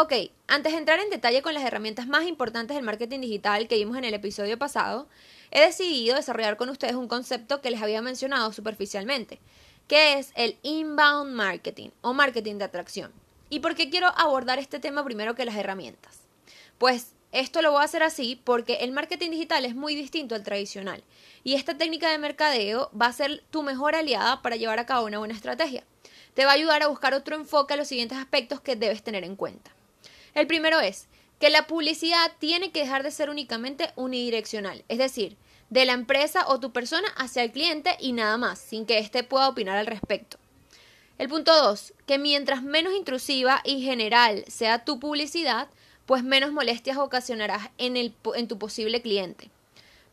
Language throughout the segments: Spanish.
Ok, antes de entrar en detalle con las herramientas más importantes del marketing digital que vimos en el episodio pasado, he decidido desarrollar con ustedes un concepto que les había mencionado superficialmente, que es el inbound marketing o marketing de atracción. ¿Y por qué quiero abordar este tema primero que las herramientas? Pues esto lo voy a hacer así porque el marketing digital es muy distinto al tradicional y esta técnica de mercadeo va a ser tu mejor aliada para llevar a cabo una buena estrategia. Te va a ayudar a buscar otro enfoque a los siguientes aspectos que debes tener en cuenta. El primero es que la publicidad tiene que dejar de ser únicamente unidireccional, es decir, de la empresa o tu persona hacia el cliente y nada más, sin que éste pueda opinar al respecto. El punto 2, que mientras menos intrusiva y general sea tu publicidad, pues menos molestias ocasionarás en, el, en tu posible cliente.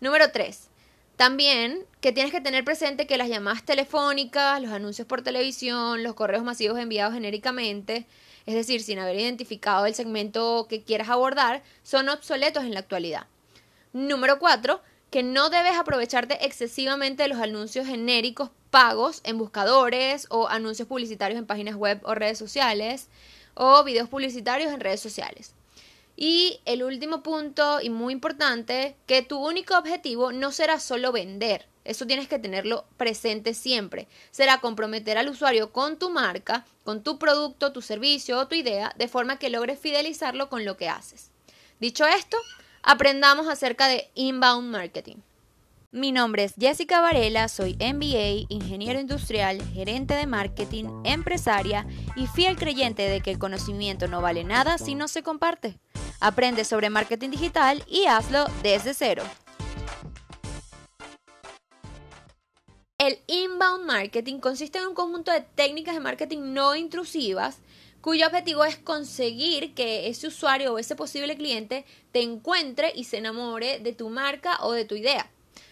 Número 3. También que tienes que tener presente que las llamadas telefónicas, los anuncios por televisión, los correos masivos enviados genéricamente, es decir, sin haber identificado el segmento que quieras abordar, son obsoletos en la actualidad. Número 4. Que no debes aprovecharte excesivamente de los anuncios genéricos pagos en buscadores o anuncios publicitarios en páginas web o redes sociales o videos publicitarios en redes sociales. Y el último punto y muy importante, que tu único objetivo no será solo vender, eso tienes que tenerlo presente siempre. Será comprometer al usuario con tu marca, con tu producto, tu servicio o tu idea, de forma que logres fidelizarlo con lo que haces. Dicho esto, aprendamos acerca de inbound marketing. Mi nombre es Jessica Varela, soy MBA, ingeniero industrial, gerente de marketing, empresaria y fiel creyente de que el conocimiento no vale nada si no se comparte. Aprende sobre marketing digital y hazlo desde cero. El inbound marketing consiste en un conjunto de técnicas de marketing no intrusivas cuyo objetivo es conseguir que ese usuario o ese posible cliente te encuentre y se enamore de tu marca o de tu idea.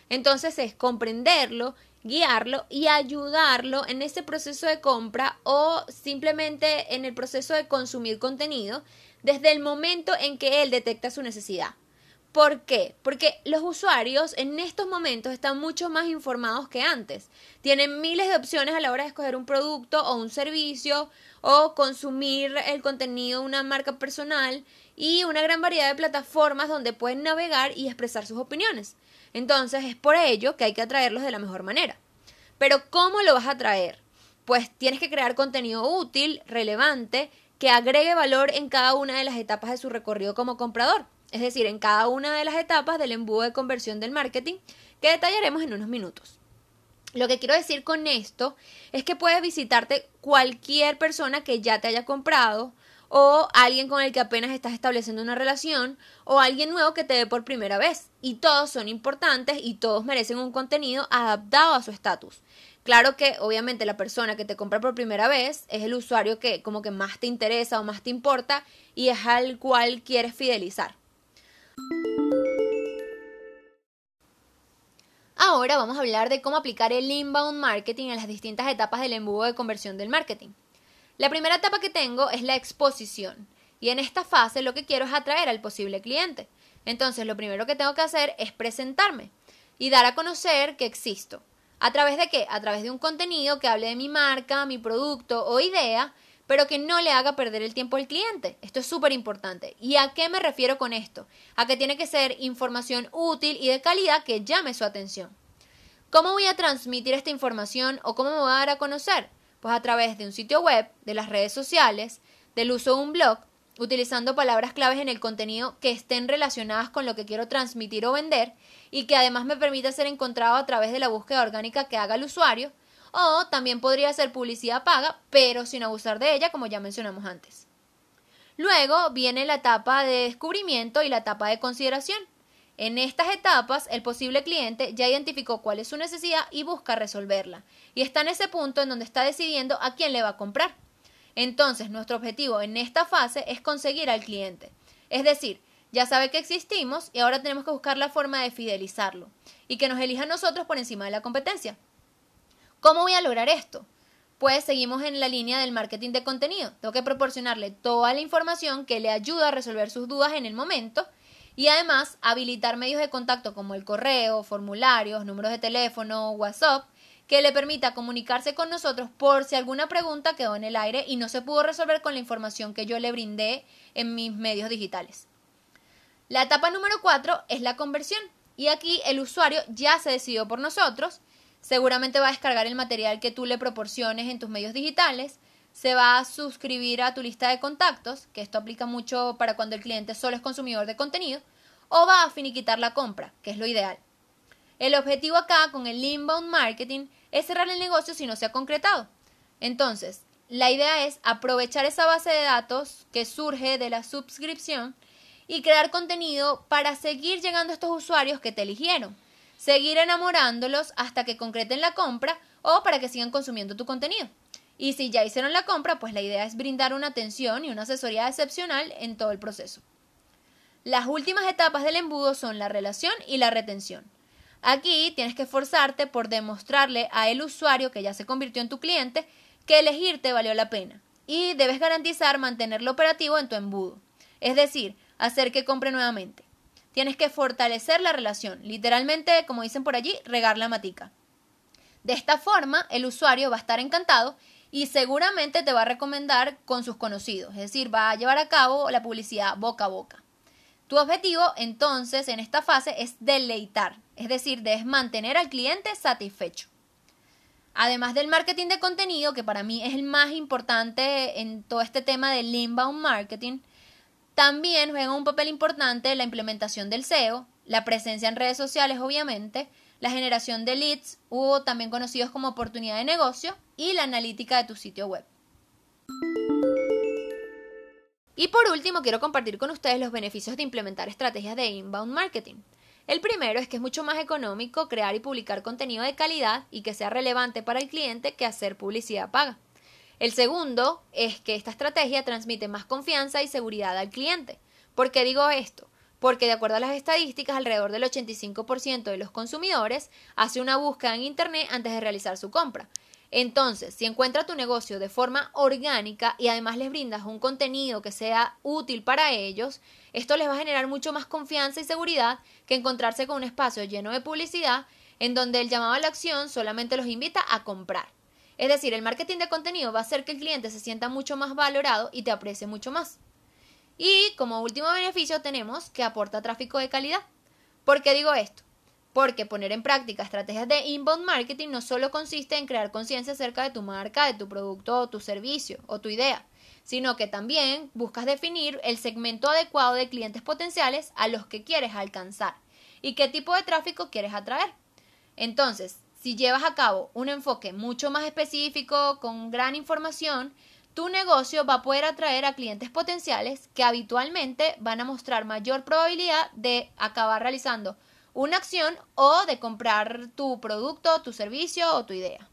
Entonces es comprenderlo, guiarlo y ayudarlo en ese proceso de compra o simplemente en el proceso de consumir contenido desde el momento en que él detecta su necesidad. ¿Por qué? Porque los usuarios en estos momentos están mucho más informados que antes. Tienen miles de opciones a la hora de escoger un producto o un servicio o consumir el contenido de una marca personal y una gran variedad de plataformas donde pueden navegar y expresar sus opiniones. Entonces es por ello que hay que atraerlos de la mejor manera. Pero ¿cómo lo vas a atraer? Pues tienes que crear contenido útil, relevante, que agregue valor en cada una de las etapas de su recorrido como comprador es decir, en cada una de las etapas del embudo de conversión del marketing, que detallaremos en unos minutos. Lo que quiero decir con esto es que puedes visitarte cualquier persona que ya te haya comprado o alguien con el que apenas estás estableciendo una relación o alguien nuevo que te ve por primera vez. Y todos son importantes y todos merecen un contenido adaptado a su estatus. Claro que obviamente la persona que te compra por primera vez es el usuario que como que más te interesa o más te importa y es al cual quieres fidelizar. Ahora vamos a hablar de cómo aplicar el inbound marketing en las distintas etapas del embudo de conversión del marketing. La primera etapa que tengo es la exposición y en esta fase lo que quiero es atraer al posible cliente. Entonces lo primero que tengo que hacer es presentarme y dar a conocer que existo. ¿A través de qué? A través de un contenido que hable de mi marca, mi producto o idea pero que no le haga perder el tiempo al cliente. Esto es súper importante. ¿Y a qué me refiero con esto? A que tiene que ser información útil y de calidad que llame su atención. ¿Cómo voy a transmitir esta información o cómo me voy a dar a conocer? Pues a través de un sitio web, de las redes sociales, del uso de un blog, utilizando palabras claves en el contenido que estén relacionadas con lo que quiero transmitir o vender y que además me permita ser encontrado a través de la búsqueda orgánica que haga el usuario o también podría ser publicidad paga, pero sin abusar de ella, como ya mencionamos antes. Luego viene la etapa de descubrimiento y la etapa de consideración. En estas etapas, el posible cliente ya identificó cuál es su necesidad y busca resolverla. Y está en ese punto en donde está decidiendo a quién le va a comprar. Entonces, nuestro objetivo en esta fase es conseguir al cliente. Es decir, ya sabe que existimos y ahora tenemos que buscar la forma de fidelizarlo y que nos elija a nosotros por encima de la competencia. ¿Cómo voy a lograr esto? Pues seguimos en la línea del marketing de contenido. Tengo que proporcionarle toda la información que le ayuda a resolver sus dudas en el momento y además habilitar medios de contacto como el correo, formularios, números de teléfono, WhatsApp que le permita comunicarse con nosotros por si alguna pregunta quedó en el aire y no se pudo resolver con la información que yo le brindé en mis medios digitales. La etapa número 4 es la conversión y aquí el usuario ya se decidió por nosotros, seguramente va a descargar el material que tú le proporciones en tus medios digitales, se va a suscribir a tu lista de contactos, que esto aplica mucho para cuando el cliente solo es consumidor de contenido, o va a finiquitar la compra, que es lo ideal. El objetivo acá con el inbound marketing es cerrar el negocio si no se ha concretado. Entonces, la idea es aprovechar esa base de datos que surge de la suscripción y crear contenido para seguir llegando a estos usuarios que te eligieron, seguir enamorándolos hasta que concreten la compra o para que sigan consumiendo tu contenido. Y si ya hicieron la compra, pues la idea es brindar una atención y una asesoría excepcional en todo el proceso. Las últimas etapas del embudo son la relación y la retención. Aquí tienes que esforzarte por demostrarle a el usuario que ya se convirtió en tu cliente que elegirte valió la pena y debes garantizar mantenerlo operativo en tu embudo, es decir, hacer que compre nuevamente. Tienes que fortalecer la relación, literalmente, como dicen por allí, regar la matica. De esta forma, el usuario va a estar encantado y seguramente te va a recomendar con sus conocidos, es decir, va a llevar a cabo la publicidad boca a boca. Tu objetivo entonces en esta fase es deleitar, es decir, debes mantener al cliente satisfecho. Además del marketing de contenido, que para mí es el más importante en todo este tema del inbound marketing, también juega un papel importante la implementación del SEO, la presencia en redes sociales, obviamente, la generación de leads, o también conocidos como oportunidad de negocio, y la analítica de tu sitio web. Y por último, quiero compartir con ustedes los beneficios de implementar estrategias de inbound marketing. El primero es que es mucho más económico crear y publicar contenido de calidad y que sea relevante para el cliente que hacer publicidad paga. El segundo es que esta estrategia transmite más confianza y seguridad al cliente. ¿Por qué digo esto? Porque de acuerdo a las estadísticas, alrededor del 85% de los consumidores hace una búsqueda en Internet antes de realizar su compra. Entonces, si encuentra tu negocio de forma orgánica y además les brindas un contenido que sea útil para ellos, esto les va a generar mucho más confianza y seguridad que encontrarse con un espacio lleno de publicidad en donde el llamado a la acción solamente los invita a comprar. Es decir, el marketing de contenido va a hacer que el cliente se sienta mucho más valorado y te aprecie mucho más. Y como último beneficio tenemos que aporta tráfico de calidad. ¿Por qué digo esto? Porque poner en práctica estrategias de inbound marketing no solo consiste en crear conciencia acerca de tu marca, de tu producto o tu servicio o tu idea, sino que también buscas definir el segmento adecuado de clientes potenciales a los que quieres alcanzar y qué tipo de tráfico quieres atraer. Entonces, si llevas a cabo un enfoque mucho más específico, con gran información, tu negocio va a poder atraer a clientes potenciales que habitualmente van a mostrar mayor probabilidad de acabar realizando una acción o de comprar tu producto, tu servicio o tu idea.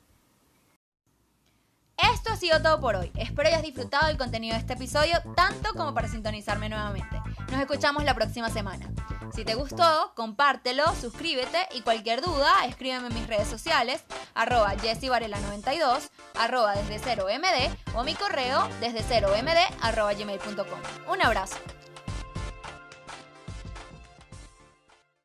Esto ha sido todo por hoy. Espero hayas disfrutado del contenido de este episodio tanto como para sintonizarme nuevamente. Nos escuchamos la próxima semana. Si te gustó, compártelo, suscríbete y cualquier duda, escríbeme en mis redes sociales, arroba jessivarela92, arroba desde 0md o mi correo desde 0md arroba gmail.com. Un abrazo.